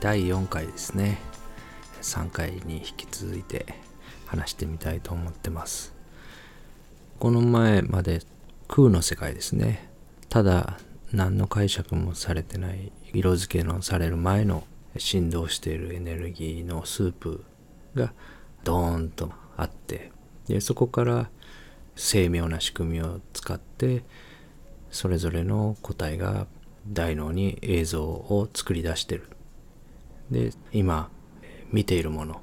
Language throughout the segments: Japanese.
第4回ですね。3回に引き続いて話してみたいと思ってます。この前まで空の世界ですね。ただ何の解釈もされてない色付けのされる前の振動しているエネルギーのスープがドーンとあってでそこから精妙な仕組みを使ってそれぞれの個体が大脳に映像を作り出してる。で今見ているもの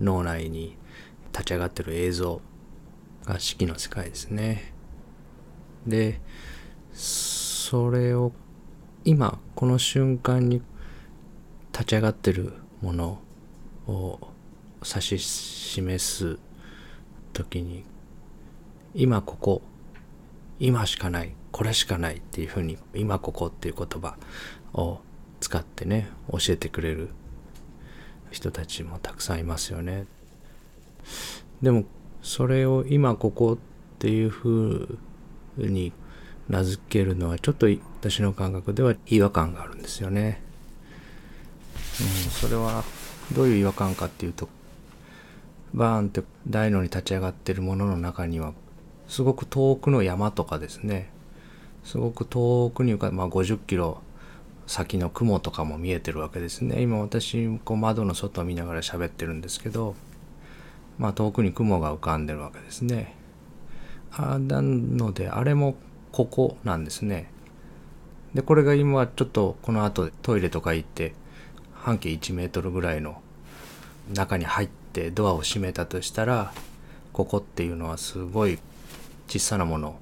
脳内に立ち上がってる映像が式の世界ですね。でそれを今この瞬間に立ち上がってるものを指し示す時に今ここ今しかないこれしかないっていうふうに今ここっていう言葉を使ってね教えてくれる人たちもたくさんいますよね。でもそれを今ここっていうふうに名付けるのはちょっと私の感覚では違和感があるんですよね、うん、それはどういう違和感かっていうとバーンって大脳に立ち上がってるものの中にはすごく遠くの山とかですね。すごく遠くに浮かまあ、50キロ先の雲とかも見えてるわけですね。今私こう窓の外を見ながら喋ってるんですけどまあ遠くに雲が浮かんでるわけですね。あなのであれもここなんですね。でこれが今ちょっとこの後トイレとか行って半径1メートルぐらいの中に入ってドアを閉めたとしたらここっていうのはすごい小さなもの。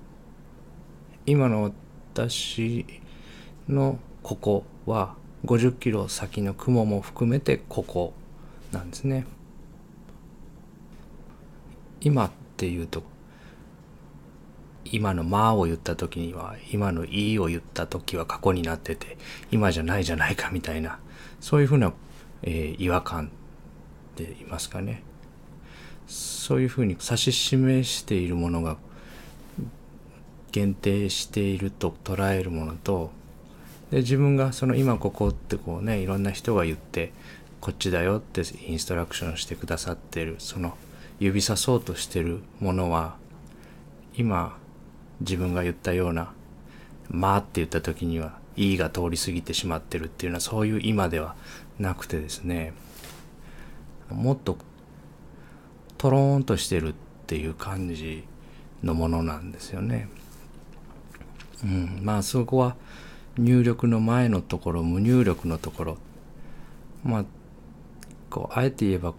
今の私のここは50キロ先の雲も含めてここなんですね。今っていうと今の「ま」を言った時には今の「い」を言った時は過去になってて今じゃないじゃないかみたいなそういうふうな、えー、違和感って言いますかね。そういうふうに指し示しているものが限定していると捉えるものとで自分がその今ここってこうねいろんな人が言ってこっちだよってインストラクションしてくださってるその指さそうとしてるものは今自分が言ったような「まあ」って言った時には「いい」が通り過ぎてしまってるっていうのはそういう今ではなくてですねもっとトローンとしてるっていう感じのものなんですよね。うん、まあそこは入力の前のところ無入力のところまあこうあえて言えば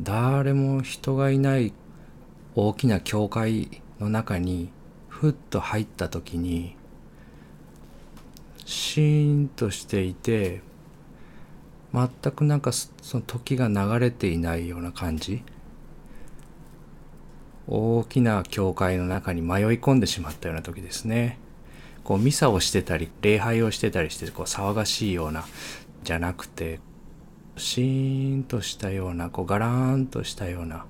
誰も人がいない大きな教会の中にふっと入った時にシーンとしていて全くなんかその時が流れていないような感じ大きな教会の中に迷い込んでしまったような時ですね。こうミサをしてたり礼拝をしてたりしてこう騒がしいようなじゃなくてシーンとしたようなこうガラーンとしたような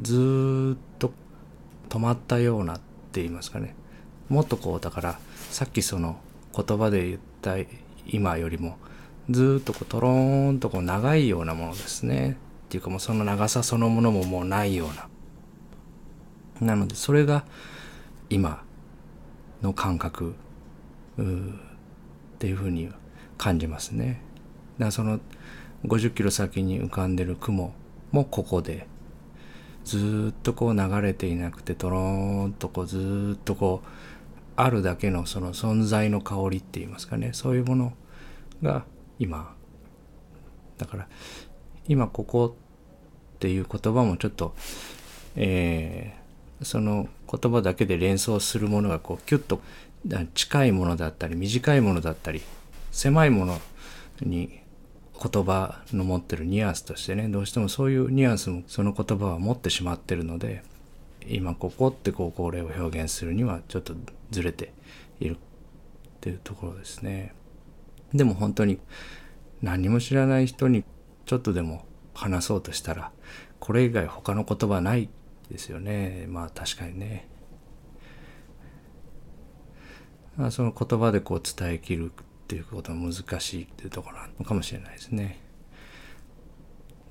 ずっと止まったようなって言いますかね。もっとこうだからさっきその言葉で言った今よりもずっとこうトローンとこう長いようなものですね。っていうかもうその長さそのものももうないような。なのでそれが今の感覚っていうふうに感じますね。だからその50キロ先に浮かんでる雲もここでずっとこう流れていなくてとろーんとこうずっとこうあるだけのその存在の香りって言いますかねそういうものが今だから今ここっていう言葉もちょっとえー、その言葉だけで連想するものがこうキュッと近いものだったり短いものだったり狭いものに言葉の持ってるニュアンスとしてねどうしてもそういうニュアンスもその言葉は持ってしまってるので今ここってこうこれを表現するにはちょっとずれているっていうところですね。でも本当に何も知らない人にちょっとでも話そうとしたらこれ以外他の言葉ないですよね。まあ確かにね。その言葉でこう伝えきるっていうことは難しいっていうところなのかもしれないですね。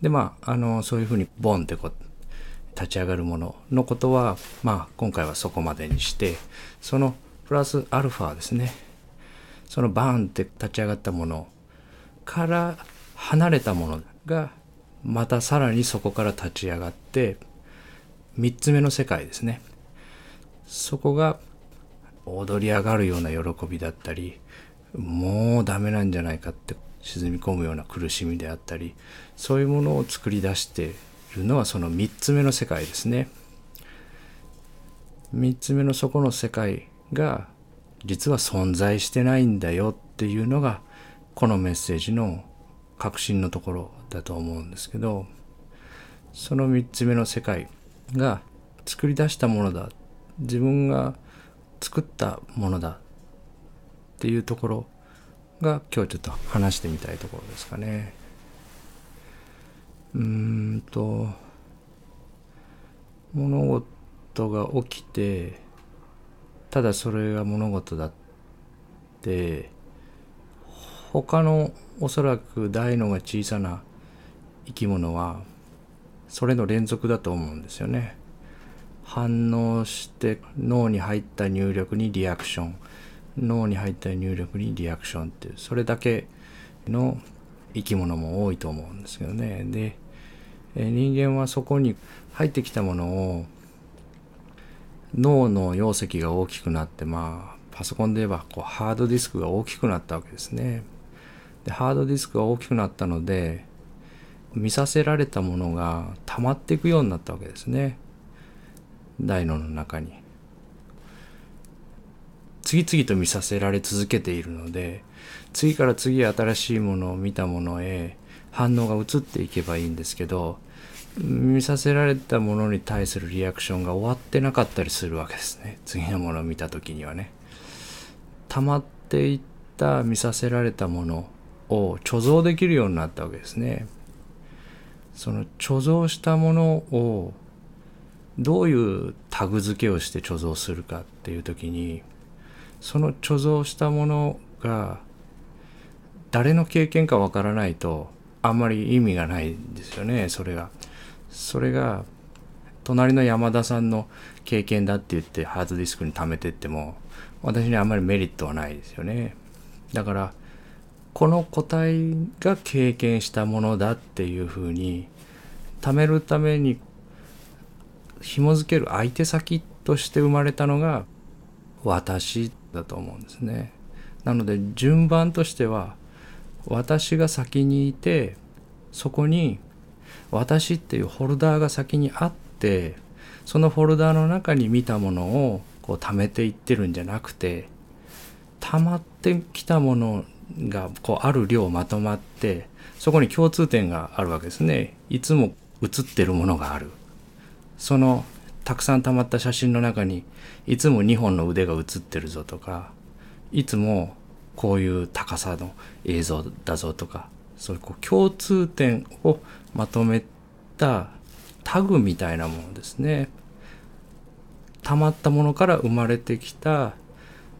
でまああのそういうふうにボンってこう立ち上がるもののことはまあ今回はそこまでにしてそのプラスアルファですね。そのバーンって立ち上がったものから離れたものがまたさらにそこから立ち上がって3つ目の世界ですね。そこが踊り上がるような喜びだったりもうダメなんじゃないかって沈み込むような苦しみであったりそういうものを作り出しているのはその3つ目の世界ですね。3つ目のそこの世界が実は存在してないんだよっていうのがこのメッセージの核心のところだと思うんですけどその3つ目の世界が作り出したものだ自分が作ったものだっていうところが今日ちょっと話してみたいところですかね。うんと物事が起きてただそれが物事だって他のおそらく大のが小さな生き物はそれの連続だと思うんですよね。反応して脳に入った入力にリアクション。脳に入った入力にリアクションっていうそれだけの生き物も多いと思うんですけどね。で人間はそこに入ってきたものを脳の容積が大きくなってまあパソコンで言えばこうハードディスクが大きくなったわけですね。でハードディスクが大きくなったので見させられたものが溜まっていくようになったわけですね。大脳の中に。次々と見させられ続けているので次から次へ新しいものを見たものへ反応が移っていけばいいんですけど見させられたものに対するリアクションが終わってなかったりするわけですね。次のものを見た時にはね。溜まっていった見させられたものを貯蔵できるようになったわけですね。その貯蔵したものをどういうタグ付けをして貯蔵するかっていう時にその貯蔵したものが誰の経験かわからないとあんまり意味がないんですよねそれが。それが隣の山田さんの経験だって言ってハードディスクに貯めてっても私にあんまりメリットはないですよね。だからこの個体が経験したものだっていうふうに貯めるために紐づける相手先として生まれたのが私だと思うんですね。なので順番としては私が先にいてそこに私っていうフォルダーが先にあってそのフォルダーの中に見たものをこう貯めていってるんじゃなくて溜まってきたものがこうある量まとまってそこに共通点があるわけですねいつも写ってるものがあるそのたくさん溜まった写真の中にいつも2本の腕が写ってるぞとかいつもこういう高さの映像だぞとかそういうこう共通点をまとめたタグみたいなものですね。溜まったものから生まれてきた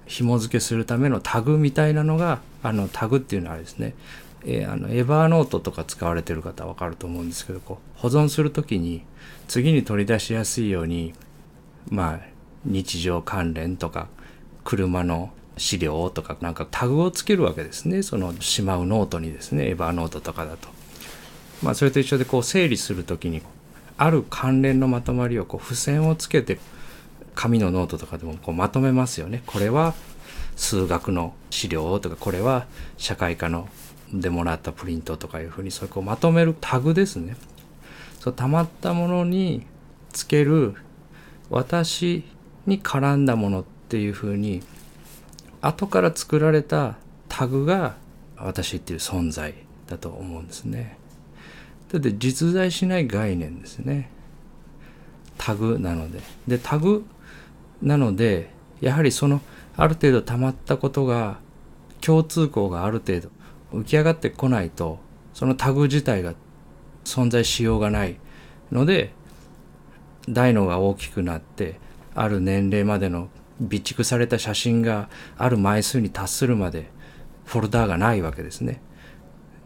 紐付けするためのタグみたいなのがあのタグっていうのはですね、えー、あのエバーノートとか使われてる方は分かると思うんですけどこう保存する時に次に取り出しやすいようにまあ日常関連とか車の資料とかなんかタグをつけるわけですねそのしまうノートにですね Evernote とかだと。まあそれと一緒でこう整理する時にある関連のまとまりをこう付箋をつけて紙のノートとかでもこうまとめますよね。これは数学の資料とかこれは社会科のでもらったプリントとかいうふうにそういうこうまとめるタグですね。そう溜まったものにつける私に絡んだものっていうふうに後から作られたタグが私っていう存在だと思うんですね。だって実在しない概念ですね。タグなので。で、タグなので、やはりそのある程度溜まったことが共通項がある程度浮き上がってこないとそのタグ自体が存在しようがないので大脳が大きくなってある年齢までの備蓄された写真がある枚数に達するまでフォルダーがないわけですね。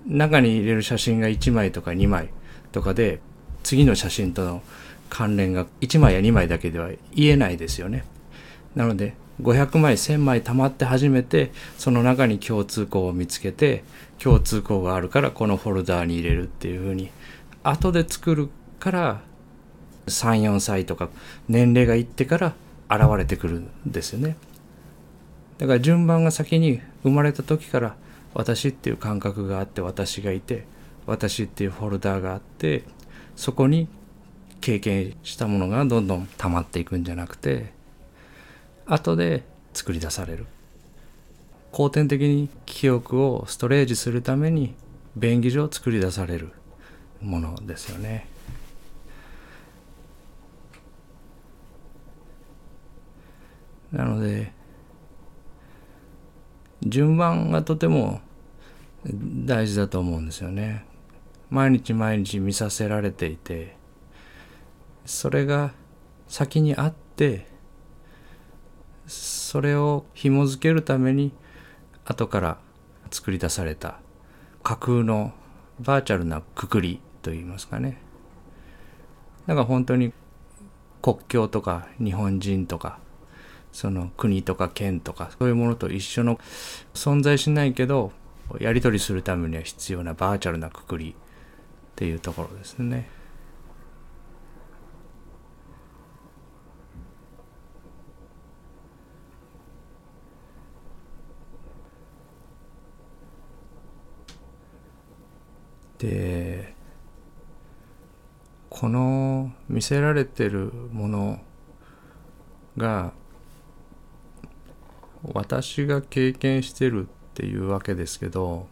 中に入れる写真が1枚とか2枚とかで次の写真との関連が1枚や2枚だけでは言えないですよね。なので500枚1000枚溜まって初めてその中に共通項を見つけて共通項があるからこのフォルダーに入れるっていうふうに後で作るから34歳とか年齢がいってから現れてくるんですよね。だから順番が先に生まれた時から私っていう感覚があって私がいて私っていうフォルダーがあってそこに経験したものがどんどん溜まっていくんじゃなくて後で作り出される後天的に記憶をストレージするために便宜上作り出されるものですよね。なので順番がとても大事だと思うんですよね。毎日毎日見させられていてそれが先にあってそれを紐づけるために後から作り出された架空のバーチャルなくくりといいますかねだから本当に国境とか日本人とかその国とか県とかそういうものと一緒の存在しないけどやり取りするためには必要なバーチャルなくくりっていうところですね。でこの見せられてるものが私が経験してるっていうわけですけど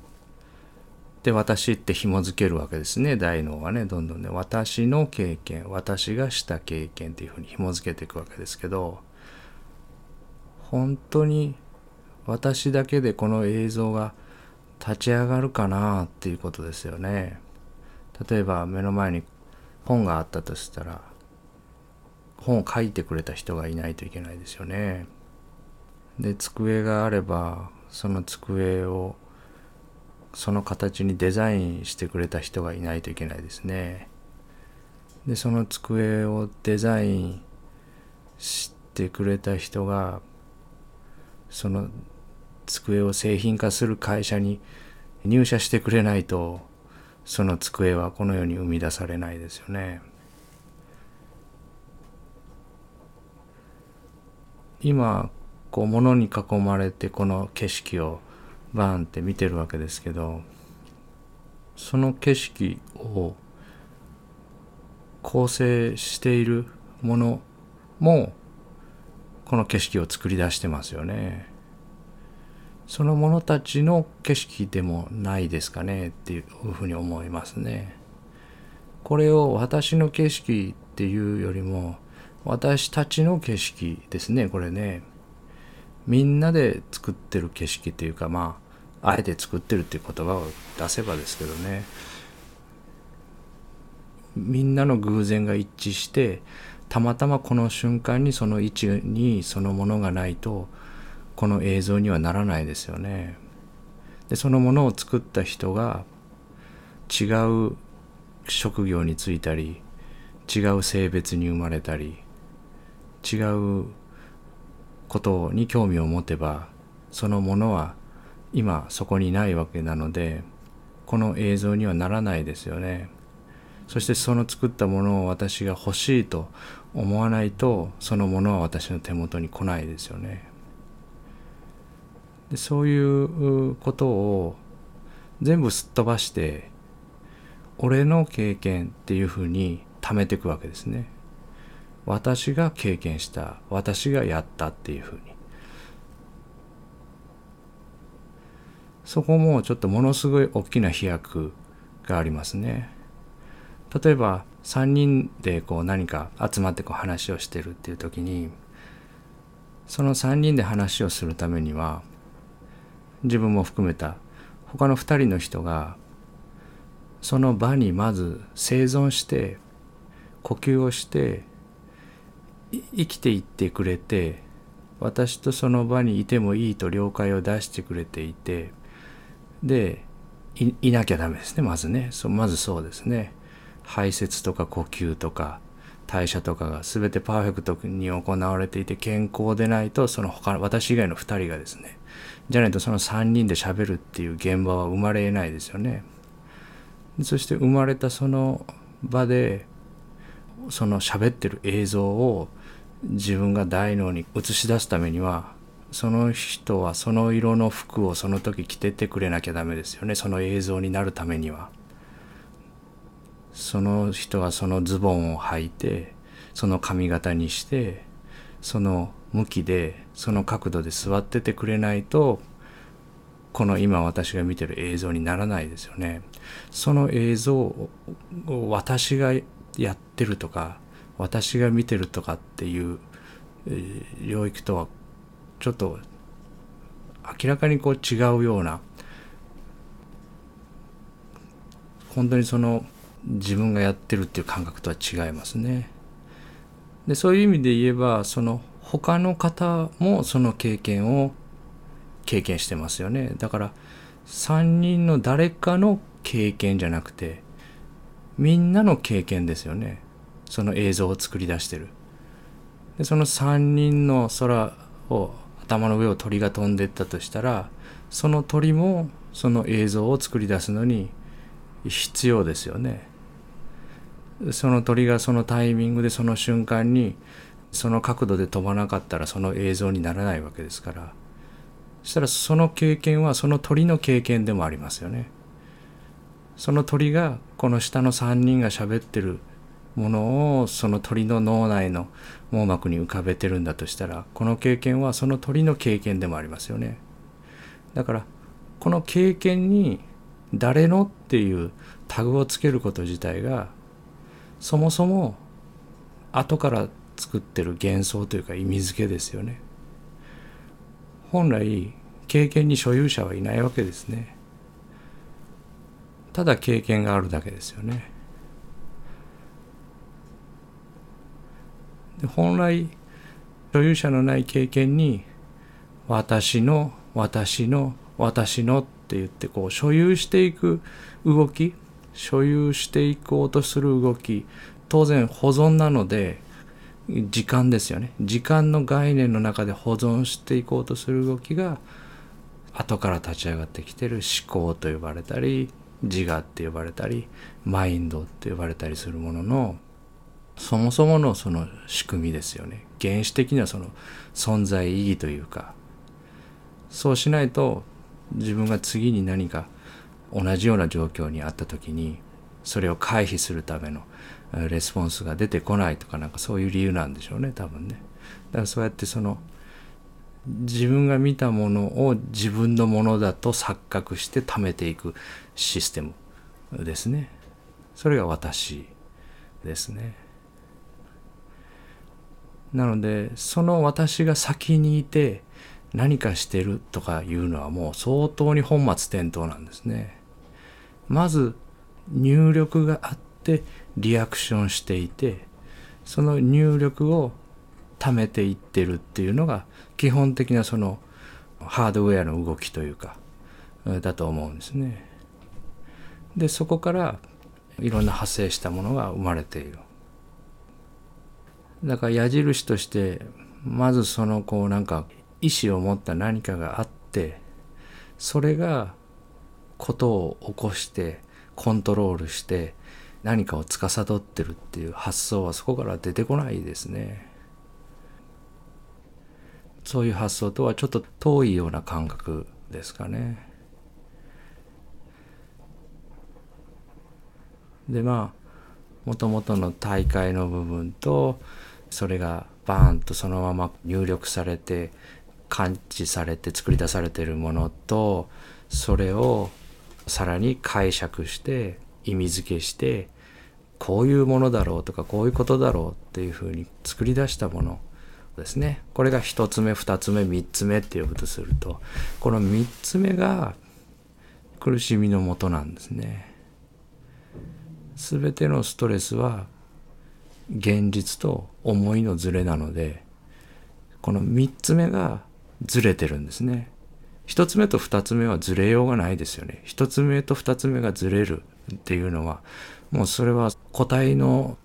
で私って紐づけるわけですね。大脳はねどんどんね。私の経験私がした経験っていうふうに紐づけていくわけですけど本当に私だけでこの映像が立ち上がるかなっていうことですよね例えば目の前に本があったとしたら本を書いてくれた人がいないといけないですよね。で机があればその机をその形にデザインしてくれた人がいないといけないですね。でその机をデザインしてくれた人がその机を製品化する会社に入社してくれないとその机はこの世に生み出されないですよね。今こう物に囲まれてこの景色をバーンって見てるわけですけどその景色を構成しているものもこの景色を作り出してますよね。その者たちの景色でもないですかねっていうふうに思いますね。これを私の景色っていうよりも私たちの景色ですねこれね。みんなで作ってる景色っていうかまああえて作ってるっていう言葉を出せばですけどねみんなの偶然が一致してたまたまこの瞬間にその位置にそのものがないとこの映像にはならないですよね。でそのものを作った人が違う職業に就いたり違う性別に生まれたり違うことに興味を持てばそのものは今そこにないわけなのでこの映像にはならないですよね。そしてその作ったものを私が欲しいと思わないとそのものは私の手元に来ないですよね。でそういうことを全部すっ飛ばして俺の経験っていうふうに貯めていくわけですね。私が経験した私がやったっていうふうにそこもちょっとものすごい大きな飛躍がありますね例えば3人でこう何か集まってこう話をしてるっていう時にその3人で話をするためには自分も含めた。他の2人の人がその場にまず生存して呼吸をして生きていってくれて私とその場にいてもいいと了解を出してくれていてでいなきゃダメですねまずね。そまずそうですね。排泄とか呼吸とか代謝とかが全てパーフェクトに行われていて健康でないとその他私以外の2人がですねじゃないとその3人で喋るっていう現場は生まれないですよね。そして生まれたその場でその喋ってる映像を自分が大脳に映し出すためにはその人はその色の服をその時着ててくれなきゃダメですよね。その映像になるためには。その人はそのズボンを履いてその髪型にしてその向きでその角度で座っててくれないとこの今私が見てる映像にならないですよねその映像を私がやってるとか私が見てるとかっていう領域とはちょっと明らかにこう違うような本当にその自分がやってるっていう感覚とは違いますね。でそういう意味で言えばその他の方もその経験を経験してますよね。だから3人の誰かの経験じゃなくてみんなの経験ですよね。その映像を作り出してる。でその3人の空を頭の上を鳥が飛んでったとしたらその鳥もその映像を作り出すのに必要ですよね。その鳥がそのタイミングでその瞬間にその角度で飛ばなかったらその映像にならないわけですからそしたらその経験はその鳥の経験でもありますよね。その鳥がこの下の3人が喋ってるものをその鳥の脳内の網膜に浮かべてるんだとしたらこの経験はその鳥の経験でもありますよね。だからこの経験に誰のっていうタグをつけること自体がそもそも後から作ってる幻想というか意味付けですよね。本来経験に所有者はいないわけですね。ただ経験があるだけですよね。で本来所有者のない経験に私の私の私のって言ってこう所有していく動き所有していこうとする動き当然保存なので時間ですよね。時間の概念の中で保存していこうとする動きが後から立ち上がってきてる思考と呼ばれたり自我って呼ばれたりマインドって呼ばれたりするもののそもそものその仕組みですよね。原始的なその存在意義というかそうしないと自分が次に何か同じような状況にあった時にそれを回避するためのレスポンスが出てこないとかなんかそういう理由なんでしょうね多分ね。だからそうやってその自分が見たものを自分のものだと錯覚して貯めていくシステムですね。それが私ですね。なのでその私が先にいて何かしてるとかいうのはもう相当に本末転倒なんですね。まず入力があってリアクションしていてその入力を貯めていってるっていうのが基本的なそのハードウェアの動きというかだと思うんですね。でそこからいろんな派生したものが生まれている。だから矢印としてまずそのこうなんか意思を持った何かがあってそれがことを起こしてコントロールして何かを司ってるっていう発想はそこから出てこないですね。そういう発想とはちょっと遠いような感覚ですかね。でまあもともとの大会の部分とそれがバーンとそのまま入力されて感知されて作り出されているものとそれをさらに解釈して意味付けしてこういうものだろうとかこういうことだろうっていうふうに作り出したものですねこれが1つ目2つ目3つ目って呼ぶとするとこの3つ目が苦しみのもとなんですね。全てのストレスは現実と思いのズレなのでこの3つ目がずれてるんですね一つ目と二つ目はずれようがないですよね。一つ目と二つ目がずれるっていうのはもうそれは個体の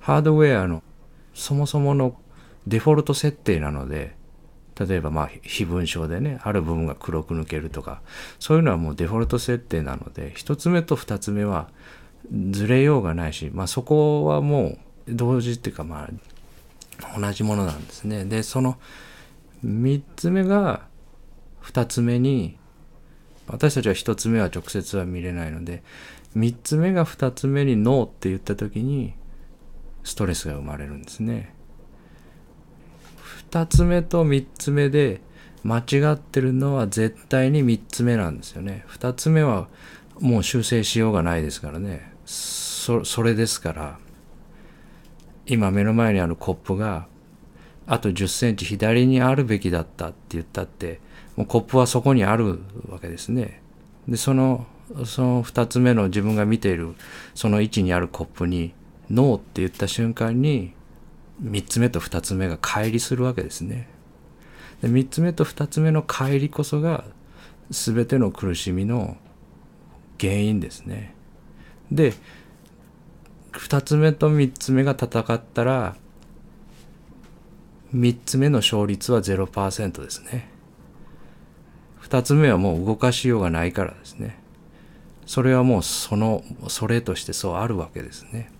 ハードウェアのそもそものデフォルト設定なので例えばまあ非分症でねある部分が黒く抜けるとかそういうのはもうデフォルト設定なので一つ目と二つ目はずれようがないし、まあ、そこはもう同時っていうかまあ同じものなんですね。でその3つ目が2つ目に私たちは1つ目は直接は見れないので3つ目が2つ目にノーって言った時にストレスが生まれるんですね。2つ目と3つ目で間違ってるのは絶対に3つ目なんですよね。2つ目はもう修正しようがないですからね。そそれですから今目の前にあるコップがあと10センチ左にあるべきだったって言ったってもうコップはそこにあるわけですね。でそのその2つ目の自分が見ているその位置にあるコップに「ノー」って言った瞬間に3つ目と2つ目が乖離するわけですね。で3つ目と2つ目の乖離こそが全ての苦しみの原因ですね。で2つ目と3つ目が戦ったら3つ目の勝率は0%ですね。2つ目はもう動かしようがないからですね。それはもうそのそれとしてそうあるわけですね。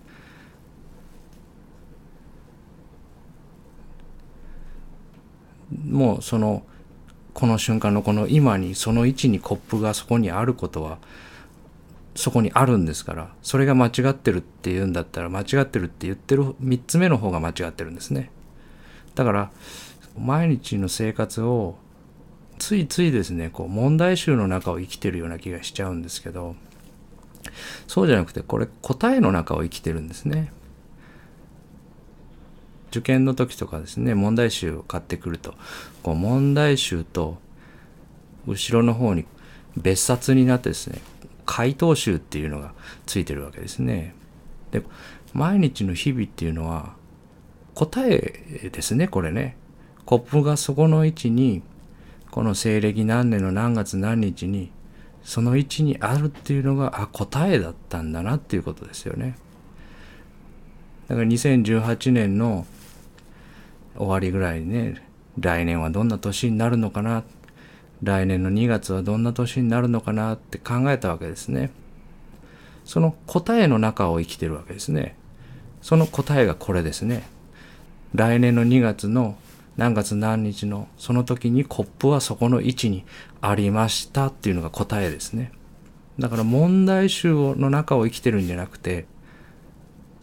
もうそのこの瞬間のこの今にその位置にコップがそこにあることはそこにあるんですからそれが間違ってるっていうんだったら間違ってるって言ってる3つ目の方が間違ってるんですねだから毎日の生活をついついですねこう問題集の中を生きてるような気がしちゃうんですけどそうじゃなくてこれ答えの中を生きてるんですね受験の時とかですね問題集を買ってくるとこう問題集と後ろの方に別冊になってですね回答集っていうのがついてるわけですね。で毎日の日々っていうのは答えですねこれね。コップがそこの位置にこの西暦何年の何月何日にその位置にあるっていうのがあ答えだったんだなっていうことですよね。だから2018年の終わりぐらいにね来年はどんな年になるのかな来年の2月はどんな年になるのかなって考えたわけですね。その答えの中を生きてるわけですね。その答えがこれですね。来年の2月の何月何日のその時にコップはそこの位置にありましたっていうのが答えですねだから問題集の中を生きてるんじゃなくて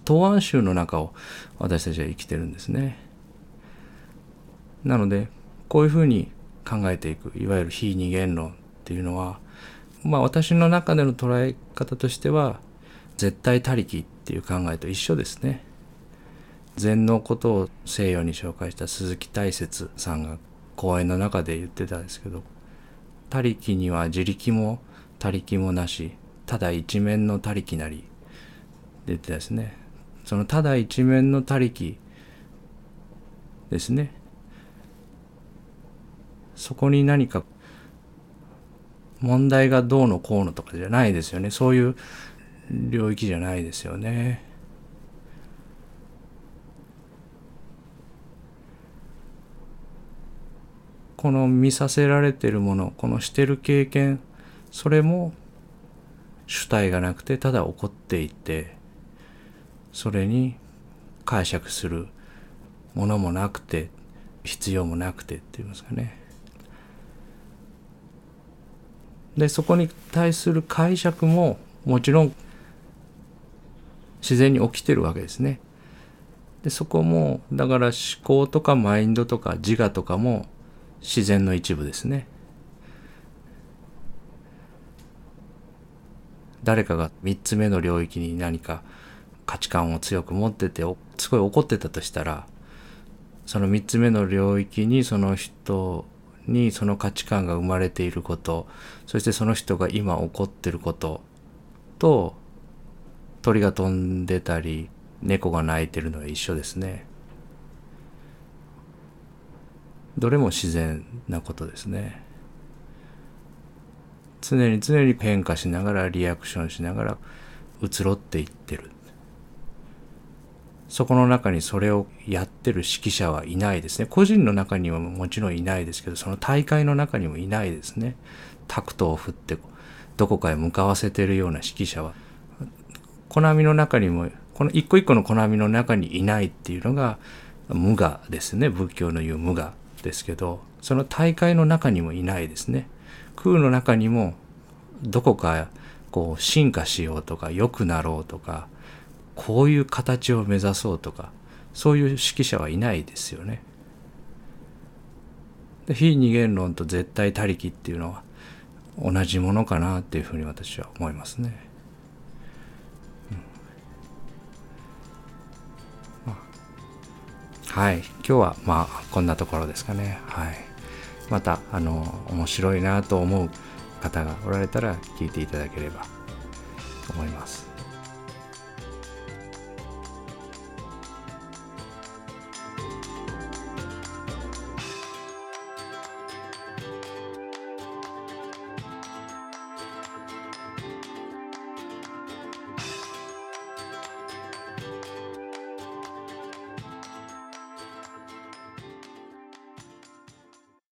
答案集の中を私たちは生きてるんですねなのでこういうふうに考えていくいわゆる非二元論っていうのはまあ私の中での捉え方としては絶対他力っていう考えと一緒ですね。禅のことを西洋に紹介した鈴木大拙さんが講演の中で言ってたんですけど他力には自力も他力もなしただ一面の他力なり出てたですね。そのただ一面の他力ですね。そこに何か問題がどうのこうのとかじゃないですよね。そういう領域じゃないですよね。この見させられてるものこのしてる経験それも主体がなくてただ起こっていてそれに解釈するものもなくて必要もなくてって言いますかねでそこに対する解釈ももちろん自然に起きてるわけですね。でそこもだから思考とかマインドとか自我とかも自然の一部ですね。誰かが3つ目の領域に何か価値観を強く持っててすごい怒ってたとしたらその3つ目の領域にその人にその価値観が生まれていることそしてその人が今起こってることと鳥が飛んでたり猫が鳴いてるのは一緒ですねどれも自然なことですね。常に常に変化しながらリアクションしながら移ろっていってる。そこの中にそれをやってる指揮者はいないですね。個人の中にはもちろんいないですけどその大会の中にもいないですね。タクトを振ってどこかへ向かわせてるような指揮者は。コナミの中にもこの一個一個のコナミの中にいないっていうのが無我ですね。仏教の言う無我。ですけどその大会の中にもいないですね空の中にもどこかこう進化しようとか良くなろうとかこういう形を目指そうとかそういう指揮者はいないですよね。で非二元論と絶対他力っていうのは同じものかなっていうふうに私は思いますね。はい今日はまあこんなところですかね。はい、またあの面白いなと思う方がおられたら聞いていただければと思います。